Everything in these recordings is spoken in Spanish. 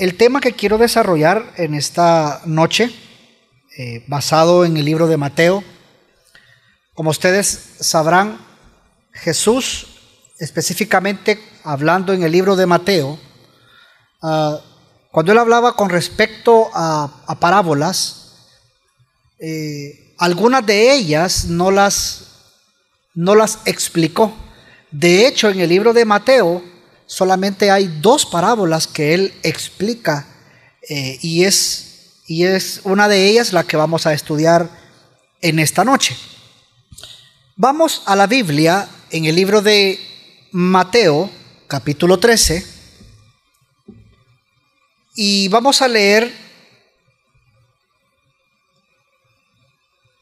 el tema que quiero desarrollar en esta noche, eh, basado en el libro de Mateo, como ustedes sabrán, Jesús, específicamente hablando en el libro de Mateo, ah, cuando él hablaba con respecto a, parábolas, eh, algunas de ellas no las, no las explicó. De hecho, en el libro de Mateo solamente hay dos parábolas que él explica eh, y, es, y es una de ellas la que vamos a estudiar en esta noche. Vamos a la Biblia en el libro de Mateo, capítulo 13, y vamos a leer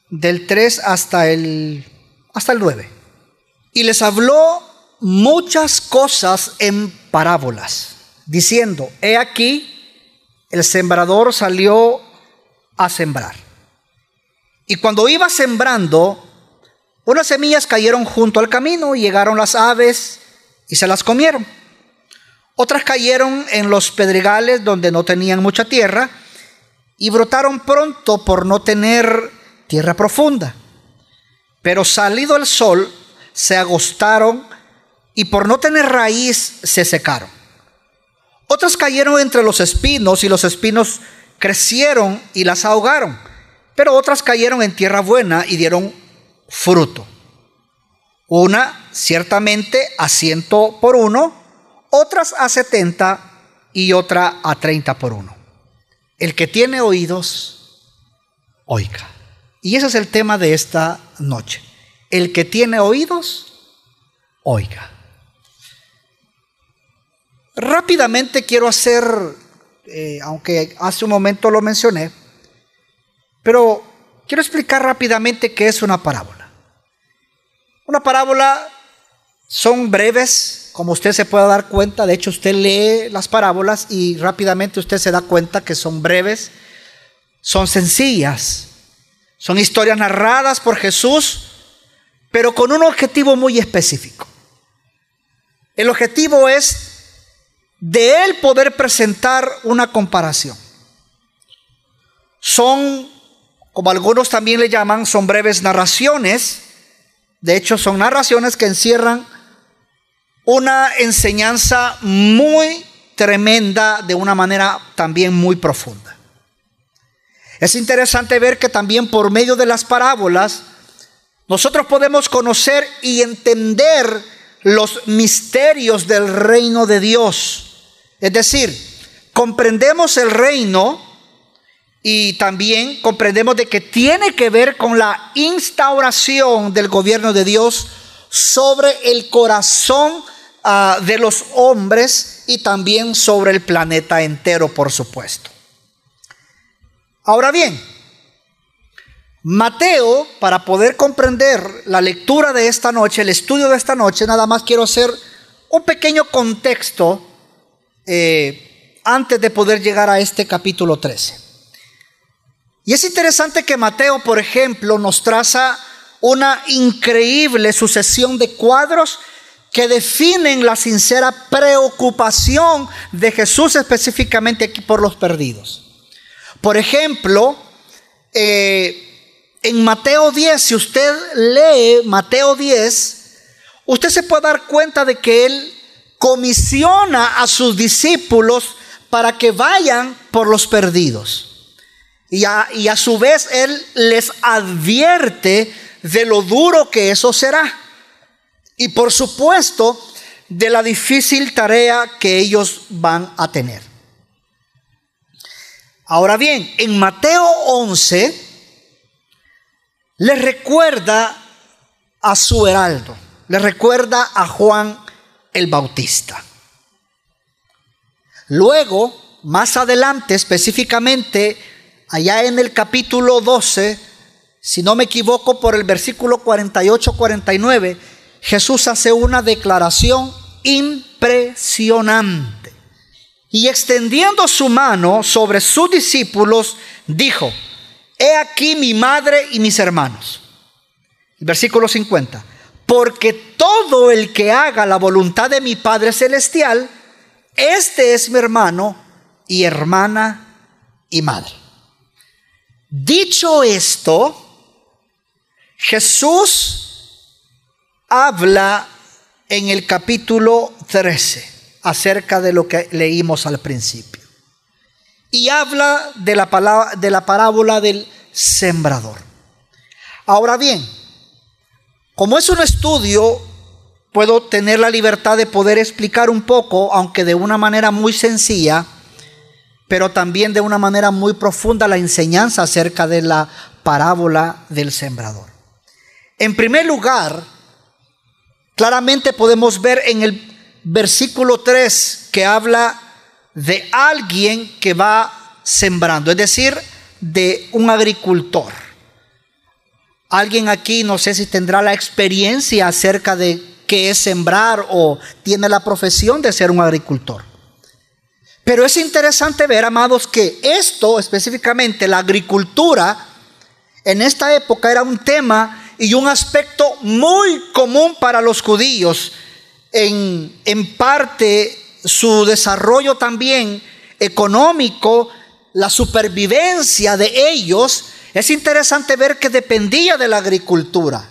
del 3 hasta el, hasta el 9. Y les habló muchas cosas en parábolas, diciendo, he aquí, el sembrador salió a sembrar. Y cuando iba sembrando, unas semillas cayeron junto al camino y llegaron las aves y se las comieron. Otras cayeron en los pedregales donde no tenían mucha tierra y brotaron pronto por no tener tierra profunda. Pero salido el sol, se agostaron y por no tener raíz se secaron. Otras cayeron entre los espinos y los espinos crecieron y las ahogaron. Pero otras cayeron en tierra buena y dieron fruto. Una ciertamente a ciento por uno, otras a setenta y otra a treinta por uno. El que tiene oídos, oiga. Y ese es el tema de esta noche. El que tiene oídos, oiga. Rápidamente quiero hacer, eh, aunque hace un momento lo mencioné, pero quiero explicar rápidamente qué es una parábola. Una parábola son breves, como usted se puede dar cuenta, de hecho usted lee las parábolas y rápidamente usted se da cuenta que son breves, son sencillas, son historias narradas por Jesús, pero con un objetivo muy específico. El objetivo es de él poder presentar una comparación. Son, como algunos también le llaman, son breves narraciones. De hecho, son narraciones que encierran una enseñanza muy tremenda de una manera también muy profunda. Es interesante ver que también por medio de las parábolas nosotros podemos conocer y entender los misterios del reino de Dios. Es decir, comprendemos el reino y también comprendemos de que tiene que ver con la instauración del gobierno de Dios sobre el corazón ah, de los hombres y también sobre el planeta entero, por supuesto. Ahora bien, Mateo, para poder comprender la lectura de esta noche, el estudio de esta noche, nada más quiero hacer un pequeño contexto eh, antes de poder llegar a este capítulo 13. Y es interesante que Mateo, por ejemplo, nos traza una increíble sucesión de cuadros que definen la sincera preocupación de Jesús específicamente aquí por los perdidos. Por ejemplo, eh, en Mateo 10, si usted lee Mateo 10, usted se puede dar cuenta de que Él comisiona a sus discípulos para que vayan por los perdidos. Y a, y a su vez Él les advierte de lo duro que eso será. Y por supuesto, de la difícil tarea que ellos van a tener. Ahora bien, en Mateo 11 le recuerda a su heraldo, le recuerda a Juan el Bautista. Luego, más adelante, específicamente, allá en el capítulo 12, si no me equivoco, por el versículo 48-49, Jesús hace una declaración impresionante. Y extendiendo su mano sobre sus discípulos, dijo, he aquí mi madre y mis hermanos. Versículo 50, porque todo el que haga la voluntad de mi Padre Celestial, este es mi hermano y hermana y madre. Dicho esto, Jesús habla en el capítulo 13 acerca de lo que leímos al principio. Y habla de la, palabra, de la parábola del sembrador. Ahora bien, como es un estudio, puedo tener la libertad de poder explicar un poco, aunque de una manera muy sencilla, pero también de una manera muy profunda la enseñanza acerca de la parábola del sembrador. En primer lugar, claramente podemos ver en el versículo 3 que habla de alguien que va sembrando, es decir, de un agricultor. Alguien aquí, no sé si tendrá la experiencia acerca de qué es sembrar o tiene la profesión de ser un agricultor. Pero es interesante ver, amados, que esto específicamente, la agricultura, en esta época era un tema y un aspecto muy común para los judíos. En, en parte su desarrollo también económico, la supervivencia de ellos, es interesante ver que dependía de la agricultura.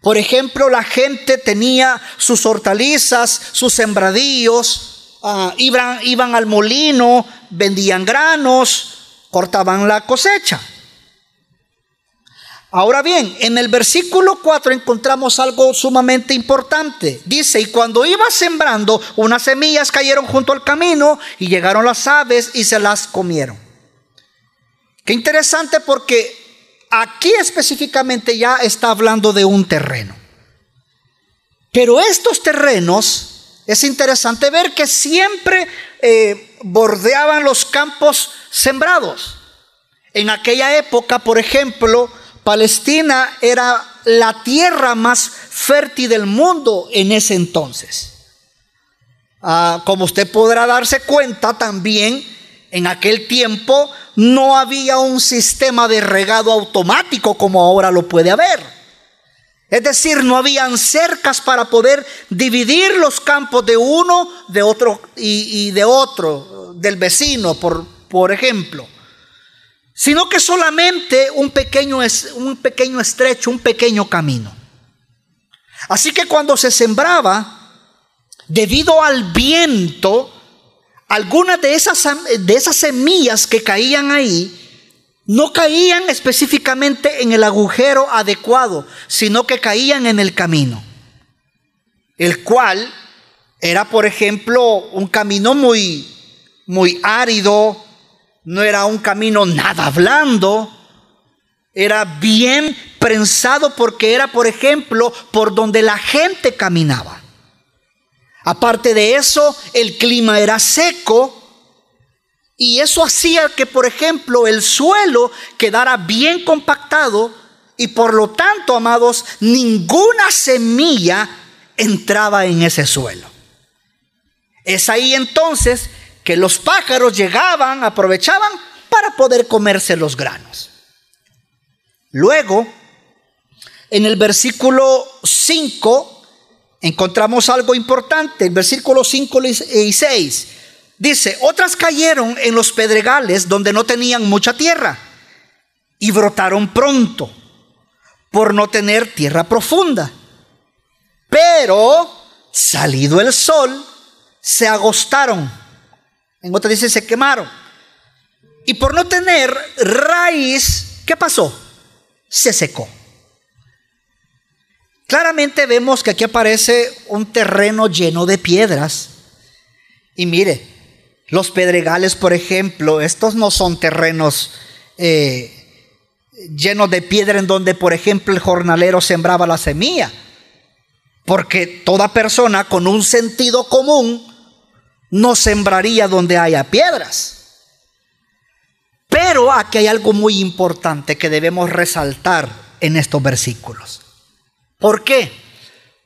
Por ejemplo, la gente tenía sus hortalizas, sus sembradíos, Ah, iban, iban al molino, vendían granos, cortaban la cosecha. Ahora bien, en el versículo 4 encontramos algo sumamente importante. Dice, y cuando iba sembrando, unas semillas cayeron junto al camino y llegaron las aves y se las comieron. Qué interesante porque aquí específicamente ya está hablando de un terreno. Pero estos terrenos es interesante ver que siempre eh, bordeaban los campos sembrados. En aquella época, por ejemplo, Palestina era la tierra más fértil del mundo en ese entonces. Ah, como usted podrá darse cuenta también, en aquel tiempo no había un sistema de regado automático como ahora lo puede haber. Es decir, no habían cercas para poder dividir los campos de uno de otro y, de otro, del vecino, por, por ejemplo. Sino que solamente un pequeño, un pequeño estrecho, un pequeño camino. Así que cuando se sembraba, debido al viento, algunas de esas, de esas semillas que caían ahí, no caían específicamente en el agujero adecuado, sino que caían en el camino, el cual era, por ejemplo, un camino muy, muy árido, no era un camino nada blando, era bien prensado porque era, por ejemplo, por donde la gente caminaba. Aparte de eso, el clima era seco, y eso hacía que, por ejemplo, el suelo quedara bien compactado y por lo tanto, amados, ninguna semilla entraba en ese suelo. Es ahí entonces que los pájaros llegaban, aprovechaban para poder comerse los granos. Luego, en el versículo 5, encontramos algo importante, el versículo 5 y 6. Dice, otras cayeron en los pedregales donde no tenían mucha tierra y brotaron pronto por no tener tierra profunda. Pero, salido el sol, se agostaron. En otra dice, se quemaron. Y por no tener raíz, ¿qué pasó? Se secó. Claramente vemos que aquí aparece un terreno lleno de piedras. Y mire, los pedregales, por ejemplo, estos no son terrenos eh, llenos de piedra en donde, por ejemplo, el jornalero sembraba la semilla. Porque toda persona con un sentido común no sembraría donde haya piedras. Pero aquí hay algo muy importante que debemos resaltar en estos versículos. ¿Por qué?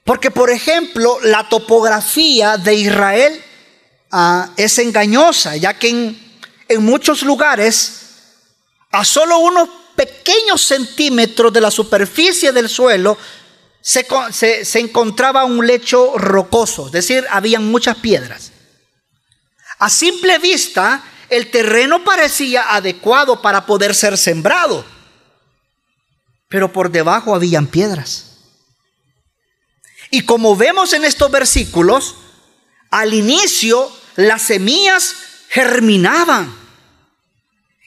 Porque, por ejemplo, la topografía de Israel Ah, es engañosa, ya que en, muchos lugares, a solo unos pequeños centímetros de la superficie del suelo, se, se, encontraba un lecho rocoso, es decir, habían muchas piedras. A simple vista, el terreno parecía adecuado para poder ser sembrado, pero por debajo habían piedras. Y como vemos en estos versículos, al inicio las semillas germinaban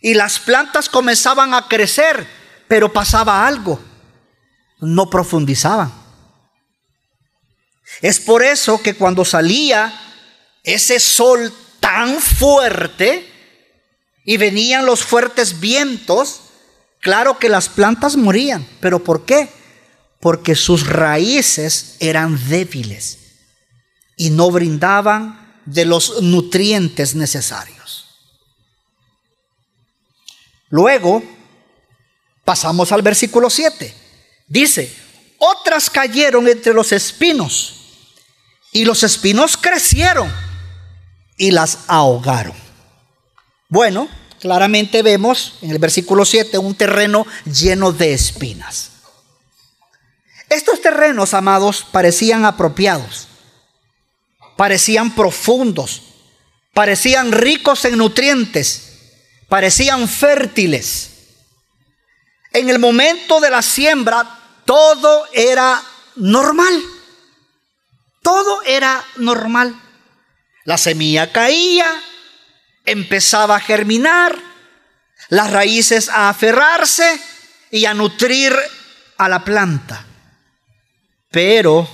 y las plantas comenzaban a crecer, pero pasaba algo, no profundizaban. Es por eso que cuando salía ese sol tan fuerte y venían los fuertes vientos, claro que las plantas morían. ¿Pero por qué? Porque sus raíces eran débiles y no brindaban de los nutrientes necesarios. Luego, pasamos al versículo 7. Dice, otras cayeron entre los espinos y los espinos crecieron y las ahogaron. Bueno, claramente vemos en el versículo 7 un terreno lleno de espinas. Estos terrenos, amados, parecían apropiados, parecían profundos, parecían ricos en nutrientes, parecían fértiles. En el momento de la siembra, todo era normal. Todo era normal. La semilla caía, empezaba a germinar, las raíces a aferrarse y a nutrir a la planta. Pero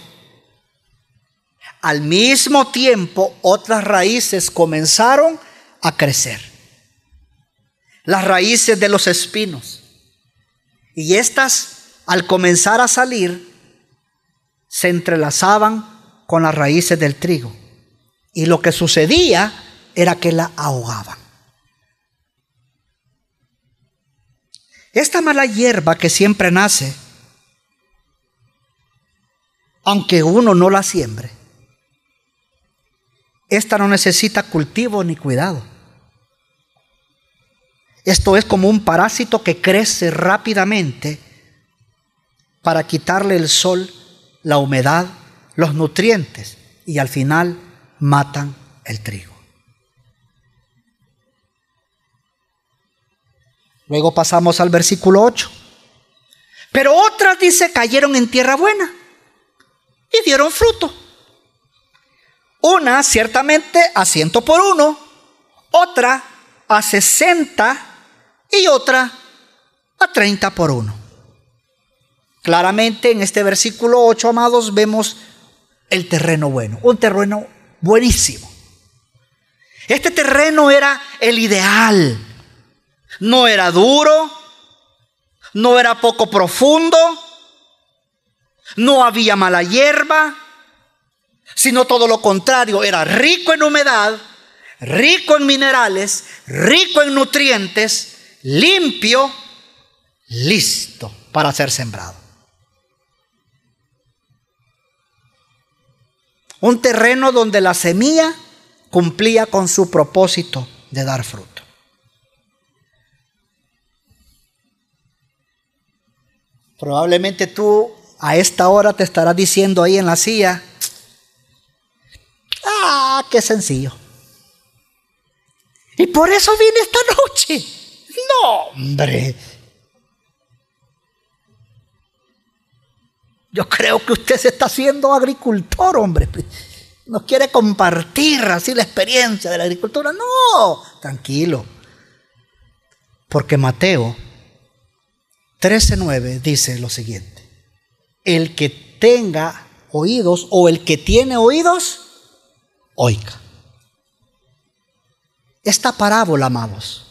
al mismo tiempo otras raíces comenzaron a crecer. Las raíces de los espinos. Y estas, al comenzar a salir, se entrelazaban con las raíces del trigo. Y lo que sucedía era que la ahogaban. Esta mala hierba que siempre nace, aunque uno no la siembre, esta no necesita cultivo ni cuidado. Esto es como un parásito que crece rápidamente para quitarle el sol, la humedad, los nutrientes y al final matan el trigo. Luego pasamos al versículo 8. Pero otras, dice, cayeron en tierra buena y dieron fruto. Una ciertamente a ciento por uno, otra a sesenta y otra a treinta por uno. Claramente en este versículo 8, amados, vemos el terreno bueno, un terreno buenísimo. Este terreno era el ideal. No era duro, no era poco profundo, no había mala hierba, sino todo lo contrario, era rico en humedad, rico en minerales, rico en nutrientes, limpio, listo para ser sembrado. Un terreno donde la semilla cumplía con su propósito de dar fruto. Probablemente tú a esta hora te estarás diciendo ahí en la silla, ah, qué sencillo. Y por eso vine esta noche. No, hombre. Yo creo que usted se está haciendo agricultor, hombre. No quiere compartir así la experiencia de la agricultura. No, tranquilo. Porque Mateo 13:9 dice lo siguiente. El que tenga oídos o el que tiene oídos, oiga. Esta parábola, amados,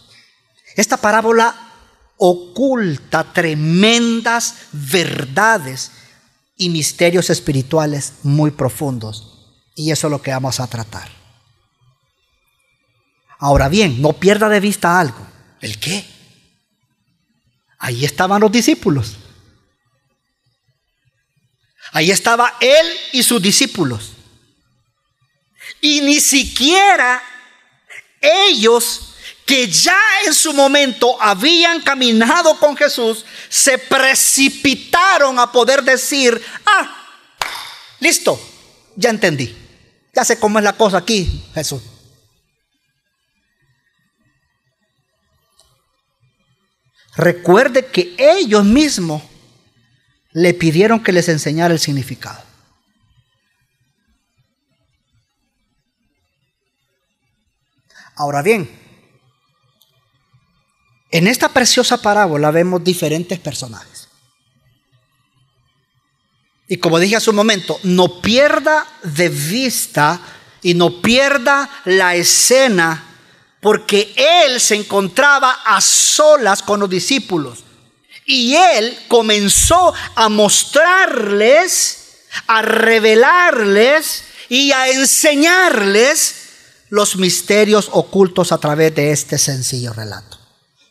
esta parábola oculta tremendas verdades y misterios espirituales muy profundos. Y eso es lo que vamos a tratar. Ahora bien, no pierda de vista algo. ¿El qué? Ahí estaban los discípulos. Ahí estaba él y sus discípulos. Y ni siquiera ellos que ya en su momento habían caminado con Jesús, se precipitaron a poder decir, ah, listo, ya entendí, ya sé cómo es la cosa aquí, Jesús. Recuerde que ellos mismos le pidieron que les enseñara el significado. Ahora bien, en esta preciosa parábola vemos diferentes personajes. Y como dije hace un momento, no pierda de vista y no pierda la escena porque él se encontraba a solas con los discípulos. Y él comenzó a mostrarles, a revelarles y a enseñarles los misterios ocultos a través de este sencillo relato.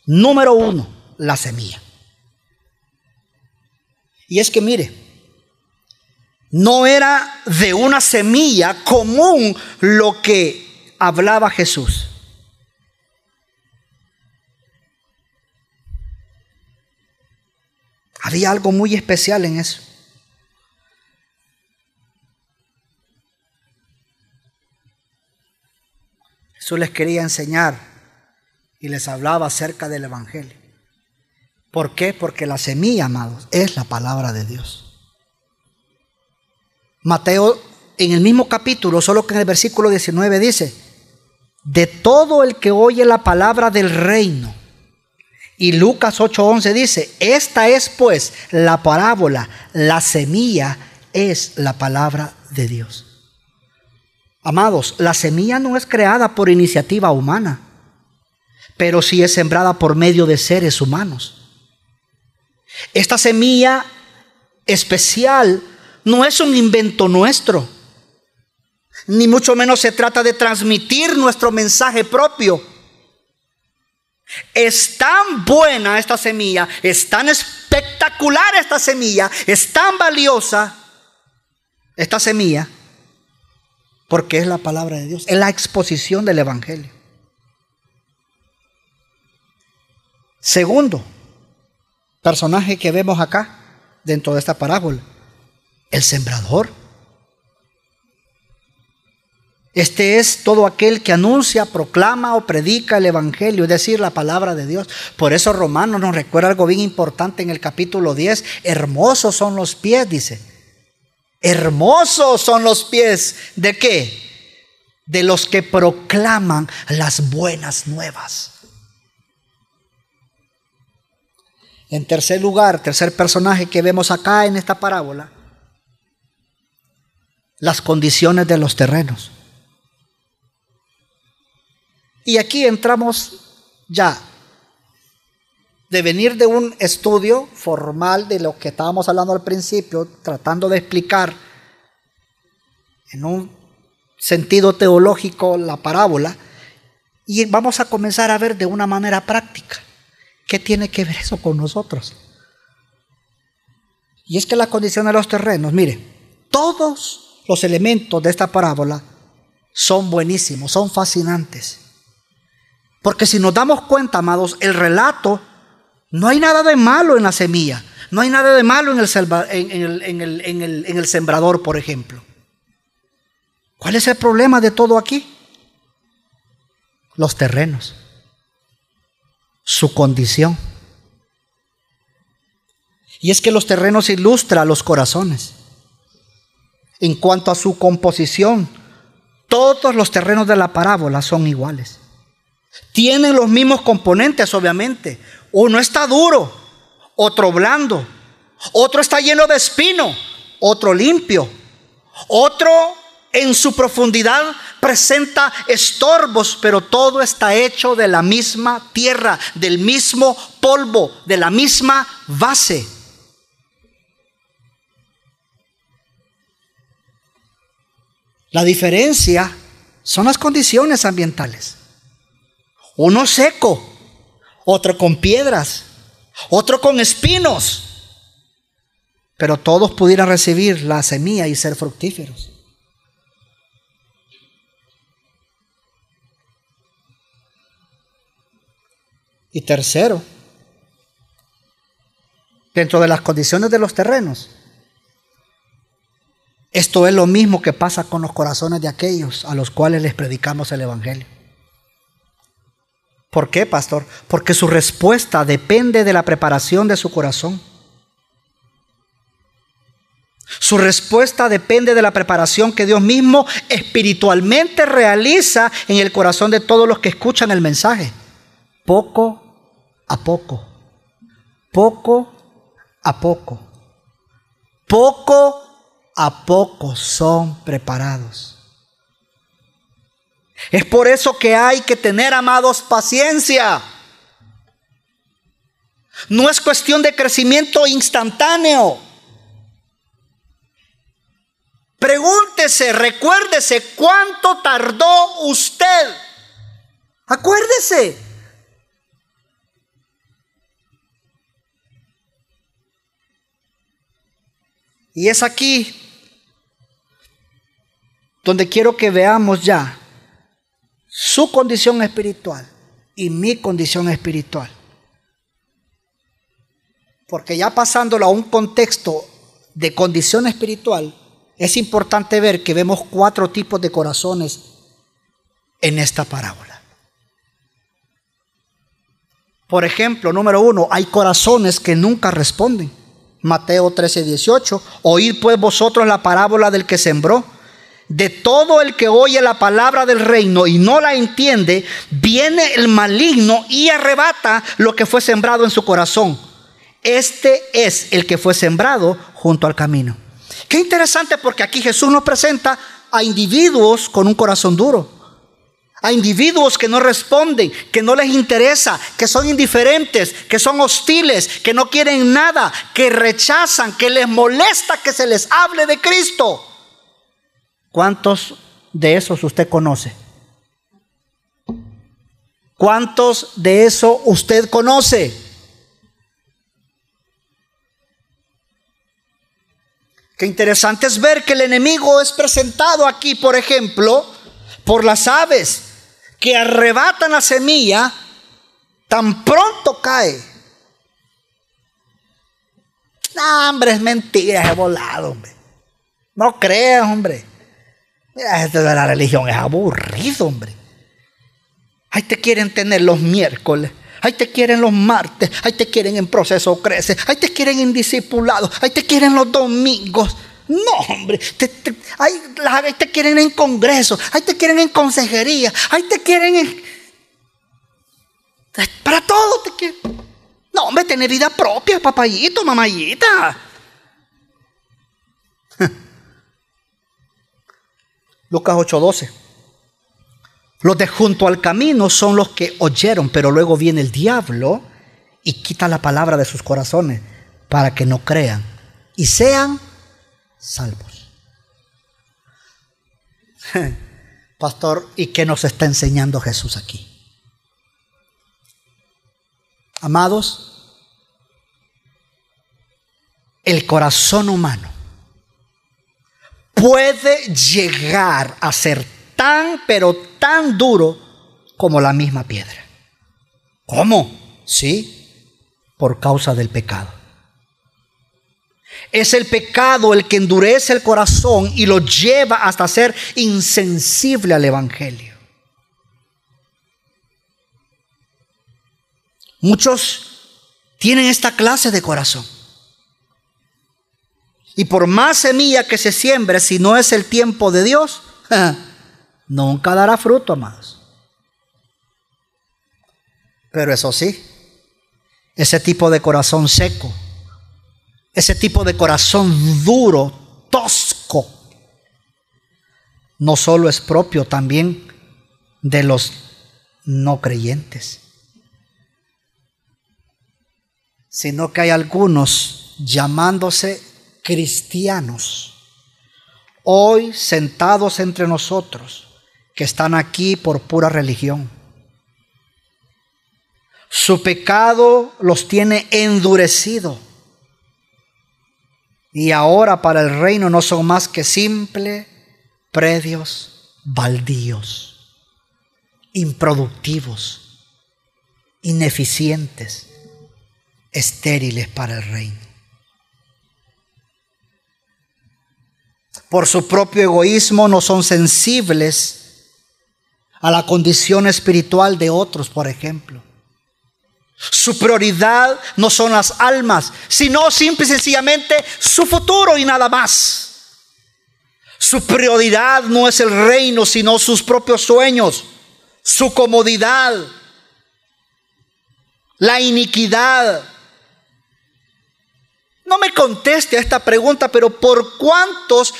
Número uno, la semilla. Y es que mire, no era de una semilla común lo que hablaba Jesús. Había algo muy especial en eso. Jesús les quería enseñar y les hablaba acerca del Evangelio. ¿Por qué? Porque la semilla, amados, es la palabra de Dios. Mateo en el mismo capítulo, solo que en el versículo 19 dice, de todo el que oye la palabra del reino. Y Lucas 8:11 dice, esta es pues la parábola, la semilla es la palabra de Dios. Amados, la semilla no es creada por iniciativa humana, pero sí es sembrada por medio de seres humanos. Esta semilla especial no es un invento nuestro, ni mucho menos se trata de transmitir nuestro mensaje propio. Es tan buena esta semilla, es tan espectacular esta semilla, es tan valiosa esta semilla porque es la palabra de Dios, es la exposición del Evangelio. Segundo personaje que vemos acá dentro de esta parábola, el sembrador. Este es todo aquel que anuncia, proclama o predica el Evangelio, es decir, la palabra de Dios. Por eso Romanos nos recuerda algo bien importante en el capítulo 10. Hermosos son los pies, dice Hermosos son los pies de qué? De los que proclaman las buenas nuevas. En tercer lugar, tercer personaje que vemos acá en esta parábola, las condiciones de los terrenos. Y aquí entramos ya de venir de un estudio formal de lo que estábamos hablando al principio, tratando de explicar en un sentido teológico la parábola, y vamos a comenzar a ver de una manera práctica qué tiene que ver eso con nosotros. Y es que la condición de los terrenos, mire, todos los elementos de esta parábola son buenísimos, son fascinantes. Porque si nos damos cuenta, amados, el relato no hay nada de malo en la semilla. No hay nada de malo en el, en el sembrador, por ejemplo. ¿Cuál es el problema de todo aquí? Los terrenos. Su condición. Y es que los terrenos ilustran los corazones. En cuanto a su composición, todos los terrenos de la parábola son iguales. Tienen los mismos componentes, obviamente. Uno está duro, otro blando, otro está lleno de espino, otro limpio, otro en su profundidad presenta estorbos, pero todo está hecho de la misma tierra, del mismo polvo, de la misma base. La diferencia son las condiciones ambientales. Uno seco, otro con piedras, otro con espinos. Pero todos pudieran recibir la semilla y ser fructíferos. Y tercero, dentro de las condiciones de los terrenos, esto es lo mismo que pasa con los corazones de aquellos a los cuales les predicamos el Evangelio. ¿Por qué, pastor? Porque su respuesta depende de la preparación de su corazón. Su respuesta depende de la preparación que Dios mismo espiritualmente realiza en el corazón de todos los que escuchan el mensaje. Poco a poco. Poco a poco. Poco a poco son preparados. Es por eso que hay que tener, amados, paciencia. No es cuestión de crecimiento instantáneo. Pregúntese, recuérdese cuánto tardó usted. Acuérdese. Y es aquí donde quiero que veamos ya su condición espiritual y mi condición espiritual. Porque ya pasándolo a un contexto de condición espiritual, es importante ver que vemos cuatro tipos de corazones en esta parábola. Por ejemplo, número uno, hay corazones que nunca responden. Mateo 13, 18. Oíd pues vosotros la parábola del que sembró. De todo el que oye la palabra del reino y no la entiende, viene el maligno y arrebata lo que fue sembrado en su corazón. Este es el que fue sembrado junto al camino. Qué interesante porque aquí Jesús nos presenta a individuos con un corazón duro. A individuos que no responden, que no les interesa, que son indiferentes, que son hostiles, que no quieren nada, que rechazan, que les molesta que se les hable de Cristo. ¿Cuántos de esos usted conoce? ¿Cuántos de eso usted conoce? Qué interesante es ver que el enemigo es presentado aquí, por ejemplo, por las aves que arrebatan la semilla, tan pronto cae. No, hombre, es mentira, es volado, hombre. No creas, hombre. Mira, esto de la religión es aburrido, hombre. Ahí te quieren tener los miércoles. Ahí te quieren los martes. Ahí te quieren en proceso crece. Ahí te quieren en discipulado. Ahí te quieren los domingos. No, hombre. ahí, te quieren en congreso. Ahí te quieren en consejería. Ahí te quieren en. Para todo te quieren. No, hombre, tener vida propia, papayito, mamayita. Lucas 8:12. Los de junto al camino son los que oyeron, pero luego viene el diablo y quita la palabra de sus corazones para que no crean y sean salvos. Pastor, ¿y qué nos está enseñando Jesús aquí? Amados, el corazón humano puede llegar a ser tan, pero tan duro como la misma piedra. ¿Cómo? Sí, por causa del pecado. Es el pecado el que endurece el corazón y lo lleva hasta ser insensible al Evangelio. Muchos tienen esta clase de corazón. Y por más semilla que se siembre, si no es el tiempo de Dios, nunca dará fruto, amados. Pero eso sí, ese tipo de corazón seco, ese tipo de corazón duro, tosco, no solo es propio también de los no creyentes, sino que hay algunos llamándose cristianos, hoy sentados entre nosotros, que están aquí por pura religión. Su pecado los tiene endurecido. Y ahora para el reino no son más que simples predios baldíos, improductivos, ineficientes, estériles para el reino. Por su propio egoísmo no son sensibles a la condición espiritual de otros, por ejemplo. Su prioridad no son las almas, sino simple y sencillamente su futuro y nada más. Su prioridad no es el reino, sino sus propios sueños, su comodidad, la iniquidad. No me conteste a esta pregunta, pero ¿por cuántos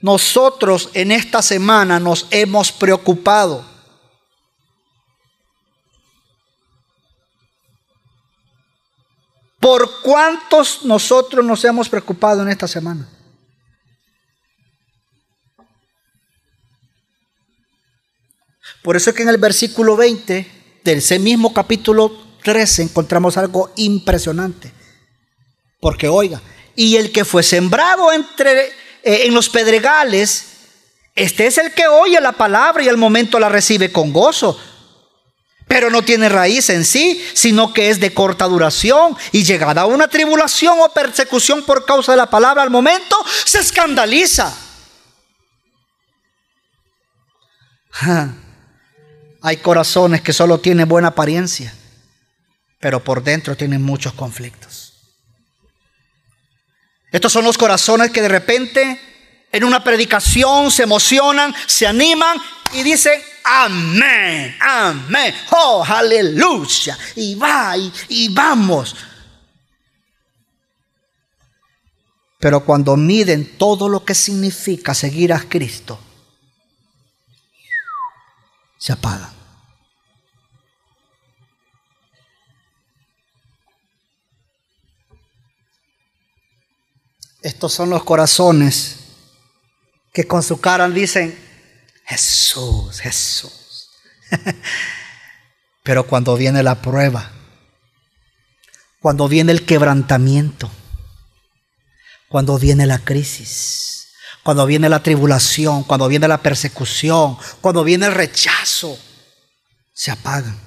nosotros en esta semana nos hemos preocupado? ¿Por cuántos nosotros nos hemos preocupado en esta semana? Por eso es que en el versículo 20 del ese mismo capítulo 13 encontramos algo impresionante. Porque oiga, y el que fue sembrado entre eh, en los pedregales, este es el que oye la palabra y al momento la recibe con gozo, pero no tiene raíz en sí, sino que es de corta duración y llegada a una tribulación o persecución por causa de la palabra al momento, se escandaliza. Hay corazones que solo tienen buena apariencia, pero por dentro tienen muchos conflictos. Estos son los corazones que de repente en una predicación se emocionan, se animan y dicen, amén, amén, oh, aleluya, y va, y, vamos. Pero cuando miden todo lo que significa seguir a Cristo, se apagan. Estos son los corazones que con su cara dicen, Jesús, Jesús. Pero cuando viene la prueba, cuando viene el quebrantamiento, cuando viene la crisis, cuando viene la tribulación, cuando viene la persecución, cuando viene el rechazo, se apagan.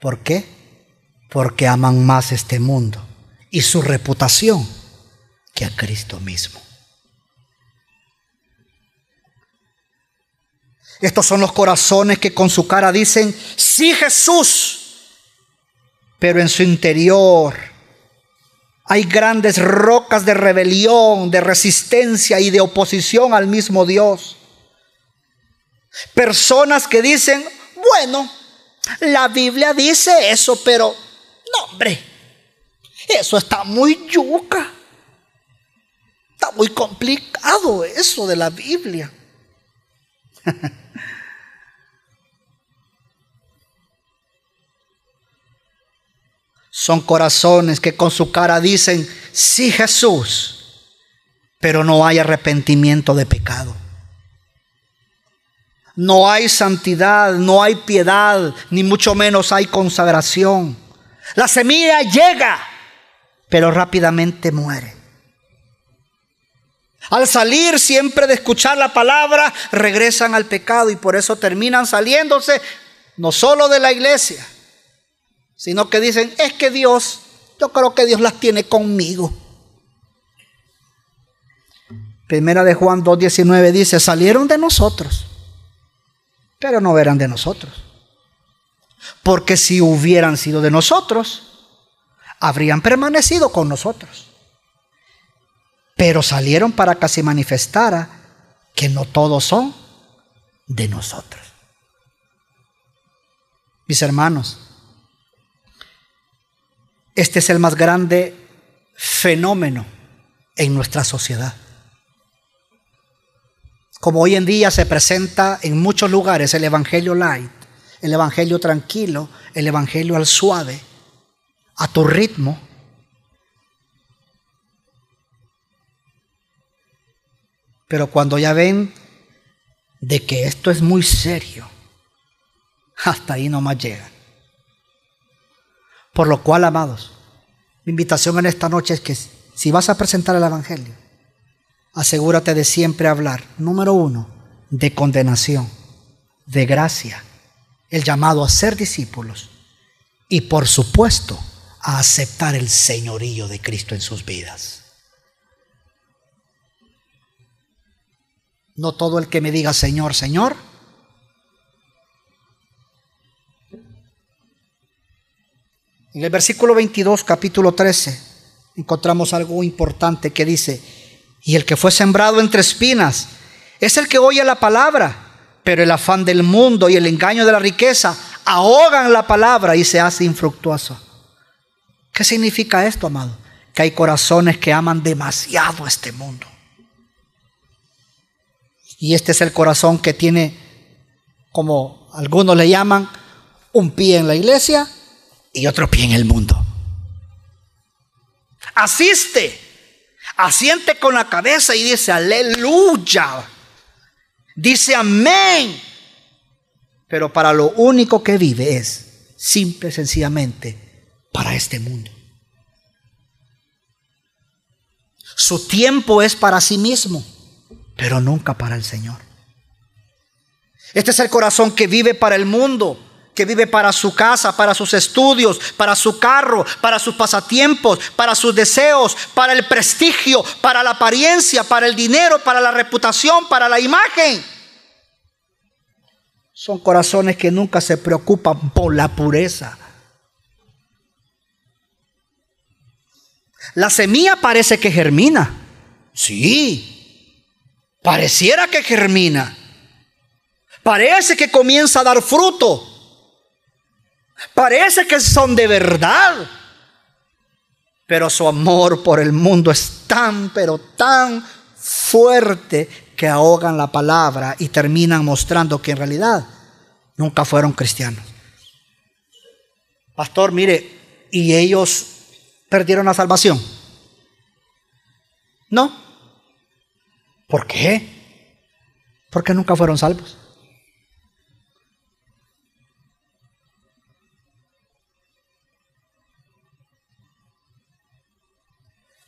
¿Por qué? Porque aman más este mundo y su reputación que a Cristo mismo. Estos son los corazones que con su cara dicen, sí Jesús, pero en su interior hay grandes rocas de rebelión, de resistencia y de oposición al mismo Dios. Personas que dicen, bueno, la Biblia dice eso, pero no, hombre, eso está muy yuca. Está muy complicado eso de la Biblia. Son corazones que con su cara dicen, sí Jesús, pero no hay arrepentimiento de pecado. No hay santidad, no hay piedad, ni mucho menos hay consagración. La semilla llega, pero rápidamente muere. Al salir siempre de escuchar la palabra, regresan al pecado y por eso terminan saliéndose no solo de la iglesia, sino que dicen, es que Dios, yo creo que Dios las tiene conmigo. Primera de Juan 2.19 dice, salieron de nosotros, pero no eran de nosotros. Porque si hubieran sido de nosotros, habrían permanecido con nosotros pero salieron para que se manifestara que no todos son de nosotros. Mis hermanos, este es el más grande fenómeno en nuestra sociedad. Como hoy en día se presenta en muchos lugares el Evangelio light, el Evangelio tranquilo, el Evangelio al suave, a tu ritmo, Pero cuando ya ven de que esto es muy serio, hasta ahí no más llegan. Por lo cual, amados, mi invitación en esta noche es que si vas a presentar el Evangelio, asegúrate de siempre hablar, número uno, de condenación, de gracia, el llamado a ser discípulos y por supuesto a aceptar el señorío de Cristo en sus vidas. No todo el que me diga Señor, Señor. En el versículo 22, capítulo 13, encontramos algo importante que dice, y el que fue sembrado entre espinas es el que oye la palabra, pero el afán del mundo y el engaño de la riqueza ahogan la palabra y se hace infructuoso. ¿Qué significa esto, amado? Que hay corazones que aman demasiado este mundo. Y este es el corazón que tiene, como algunos le llaman, un pie en la iglesia y otro pie en el mundo. Asiste, asiente con la cabeza y dice, aleluya. Dice amén. Pero para lo único que vive es simple, sencillamente, para este mundo. Su tiempo es para sí mismo, pero nunca para el Señor. Este es el corazón que vive para el mundo, que vive para su casa, para sus estudios, para su carro, para sus pasatiempos, para sus deseos, para el prestigio, para la apariencia, para el dinero, para la reputación, para la imagen. Son corazones que nunca se preocupan por la pureza. La semilla parece que germina. Sí, pareciera que germina. Parece que comienza a dar fruto. Parece que son de verdad. Pero su amor por el mundo es tan, pero tan fuerte que ahogan la palabra y terminan mostrando que en realidad nunca fueron cristianos. Pastor, mire, ¿y ellos perdieron la salvación? No. ¿Por qué? Porque nunca fueron salvos.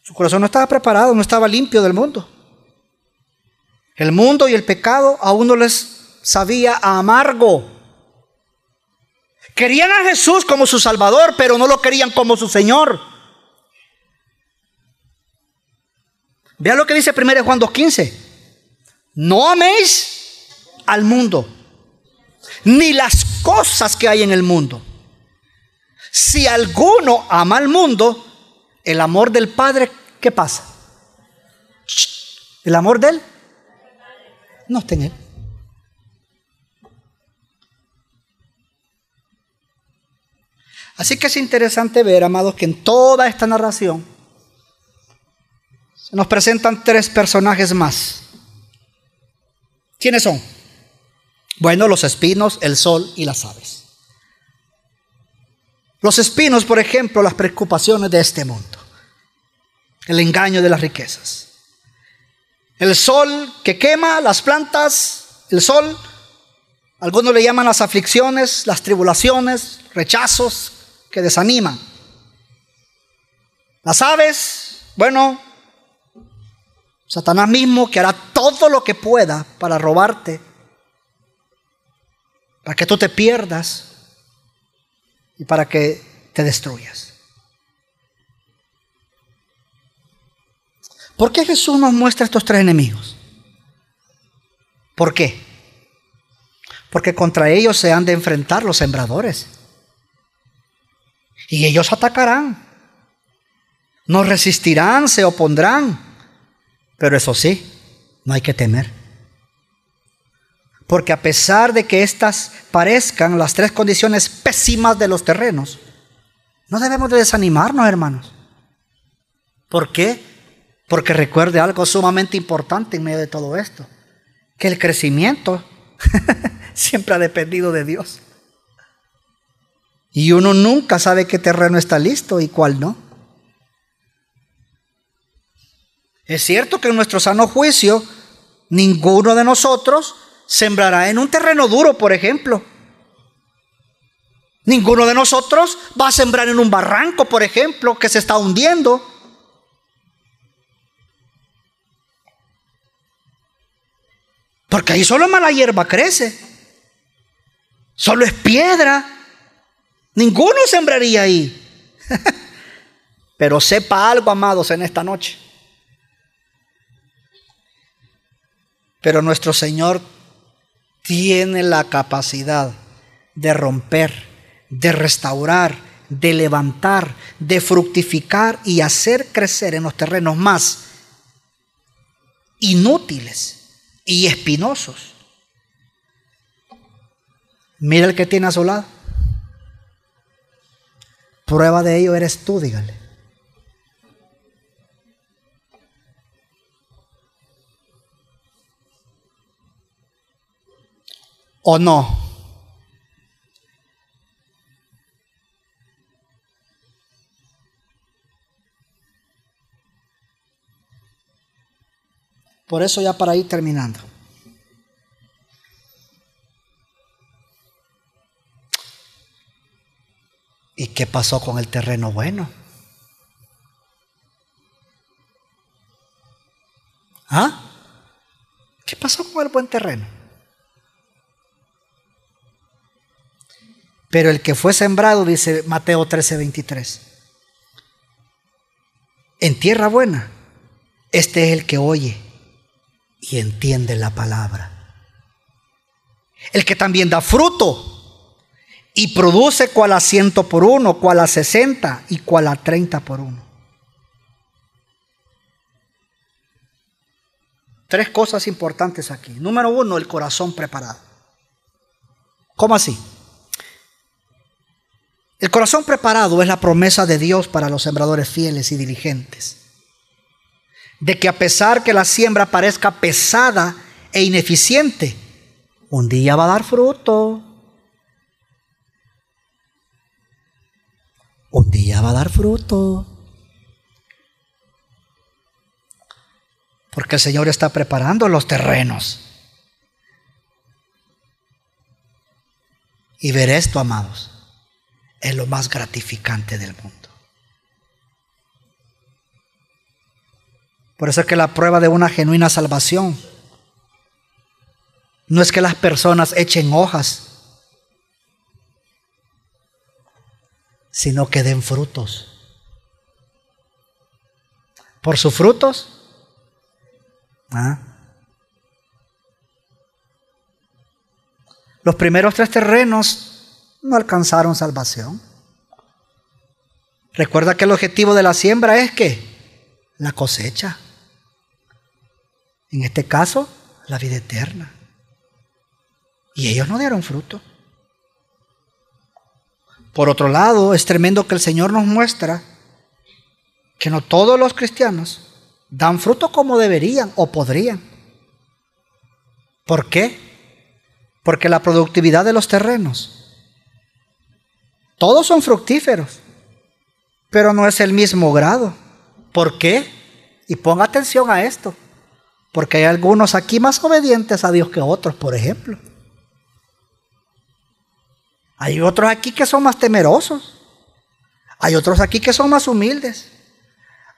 Su corazón no estaba preparado, no estaba limpio del mundo. El mundo y el pecado a uno les sabía amargo. Querían a Jesús como su Salvador, pero no lo querían como su Señor. Vean lo que dice 1 Juan 2.15. No améis al mundo, ni las cosas que hay en el mundo. Si alguno ama al mundo, el amor del Padre ¿qué pasa? El amor de Él no está en Él. Así que es interesante ver, amados, que en toda esta narración nos presentan tres personajes más. ¿Quiénes son? Bueno, los espinos, el sol y las aves. Los espinos, por ejemplo, las preocupaciones de este mundo el engaño de las riquezas. El sol que quema las plantas, el sol, algunos le llaman las aflicciones, las tribulaciones, rechazos que desaniman. Las aves, bueno, Satanás mismo que hará todo lo que pueda para robarte, para que tú te pierdas y para que te destruyas. ¿Por qué Jesús nos muestra estos tres enemigos? ¿Por qué? Porque contra ellos se han de enfrentar los sembradores. Y ellos atacarán. No resistirán, se opondrán. Pero eso sí, no hay que temer. Porque a pesar de que estas parezcan las tres condiciones pésimas de los terrenos, no debemos de desanimarnos, hermanos. ¿Por qué? Porque recuerde algo sumamente importante en medio de todo esto, que el crecimiento siempre ha dependido de Dios. Y uno nunca sabe qué terreno está listo y cuál no. Es cierto que en nuestro sano juicio, ninguno de nosotros sembrará en un terreno duro, por ejemplo. Ninguno de nosotros va a sembrar en un barranco, por ejemplo, que se está hundiendo. Porque ahí solo mala hierba crece. Solo es piedra. Ninguno sembraría ahí. Pero sepa algo, amados, en esta noche. Pero nuestro Señor tiene la capacidad de romper, de restaurar, de levantar, de fructificar y hacer crecer en los terrenos más inútiles y espinosos. Mira el que tiene a su lado. Prueba de ello eres tú, dígale. ¿O no? Por eso ya para ir terminando. ¿Y qué pasó con el terreno bueno? ¿Ah? ¿Qué pasó con el buen terreno? Pero el que fue sembrado, dice Mateo 13:23, en tierra buena, este es el que oye y entiende la palabra. El que también da fruto y produce cual a ciento por uno, cual a sesenta y cual a treinta por uno. Tres cosas importantes aquí. Número uno, el corazón preparado. ¿Cómo así? El corazón preparado es la promesa de Dios para los sembradores fieles y diligentes. De que a pesar que la siembra parezca pesada e ineficiente, un día va a dar fruto. un día va a dar fruto. Porque el Señor está preparando los terrenos. Y ver esto, amados, es lo más gratificante del mundo. Por eso es que la prueba de una genuina salvación no es que las personas echen hojas sino que den frutos. Por sus frutos. ¿ah? Los primeros tres terrenos no alcanzaron salvación. Recuerda que el objetivo de la siembra es que la cosecha. En este caso, la vida eterna. Y ellos no dieron fruto. Por otro lado, es tremendo que el Señor nos muestra que no todos los cristianos dan fruto como deberían o podrían. ¿Por qué? Porque la productividad de los terrenos, todos son fructíferos, pero no es el mismo grado. ¿Por qué? Y ponga atención a esto, porque hay algunos aquí más obedientes a Dios que otros, por ejemplo. Hay otros aquí que son más temerosos. Hay otros aquí que son más humildes.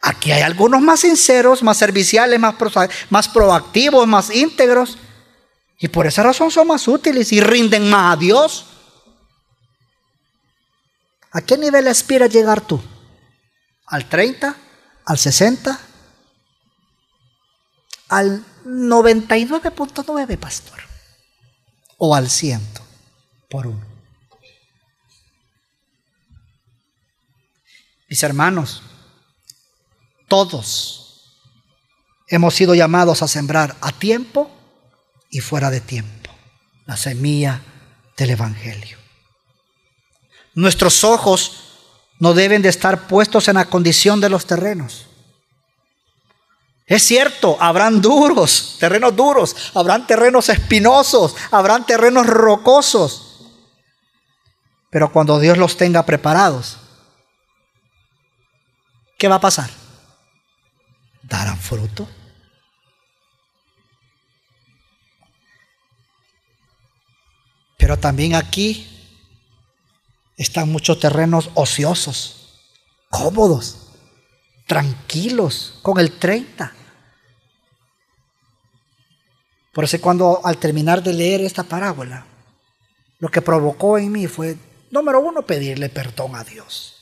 Aquí hay algunos más sinceros, más serviciales, más, más proactivos, más íntegros. Y por esa razón son más útiles y rinden más a Dios. ¿A qué nivel aspiras llegar tú? ¿Al 30? ¿Al 60? ¿Al 99.9, pastor? ¿O al 100 por uno? Mis hermanos, todos hemos sido llamados a sembrar a tiempo y fuera de tiempo la semilla del Evangelio. Nuestros ojos no deben de estar puestos en la condición de los terrenos. Es cierto, habrán duros, terrenos duros, habrán terrenos espinosos, habrán terrenos rocosos. Pero cuando Dios los tenga preparados, ¿qué va a pasar? Darán fruto. Pero también aquí están muchos terrenos ociosos, cómodos, tranquilos, con el 30. Por eso cuando al terminar de leer esta parábola, lo que provocó en mí fue, número uno, pedirle perdón a Dios.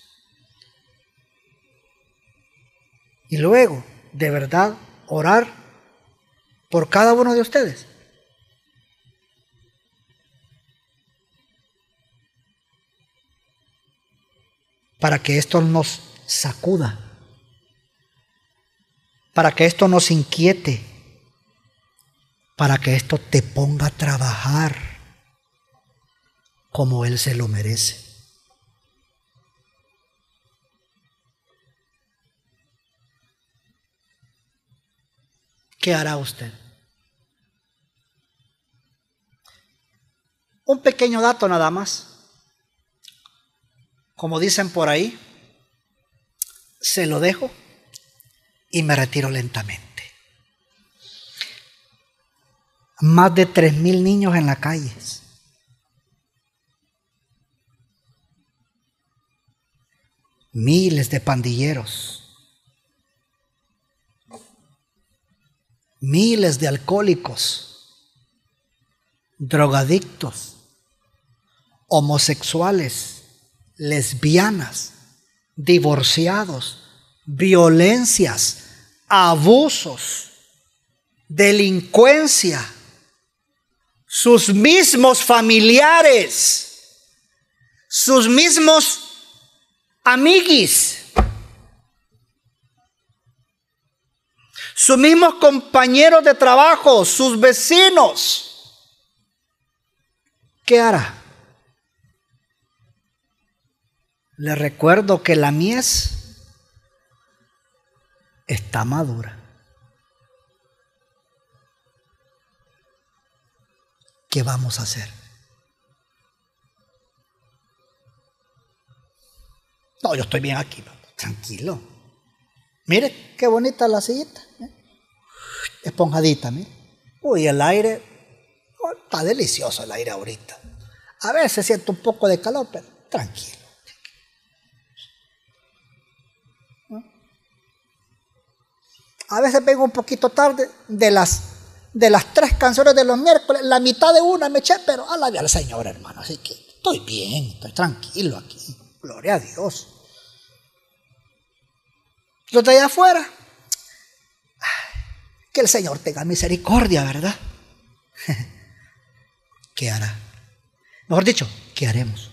Y luego, de verdad, orar por cada uno de ustedes. Para que esto nos sacuda, para que esto nos inquiete, para que esto te ponga a trabajar como Él se lo merece. ¿qué hará usted? Un pequeño dato nada más. Como dicen por ahí, se lo dejo y me retiro lentamente. Más de tres mil niños en las calles. Miles de pandilleros miles de alcohólicos, drogadictos, homosexuales, lesbianas, divorciados, violencias, abusos, delincuencia, sus mismos familiares, sus mismos amiguis sus mismos compañeros de trabajo, sus vecinos. ¿Qué hará? Le recuerdo que la mies está madura. ¿Qué vamos a hacer? No, yo estoy bien aquí, tranquilo. Mire qué bonita la sillita. ¿eh? Esponjadita, mire. Uy, el aire. Oh, está delicioso el aire ahorita. A veces siento un poco de calor, pero tranquilo. A veces vengo un poquito tarde de las, de las tres canciones de los miércoles, la mitad de una me eché, pero alabe al Señor, hermano. Así que estoy bien, estoy tranquilo aquí. Gloria a Dios. Los de allá afuera, que el Señor tenga misericordia, ¿verdad? ¿Qué hará? Mejor dicho, ¿qué haremos?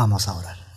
Vamos a orar.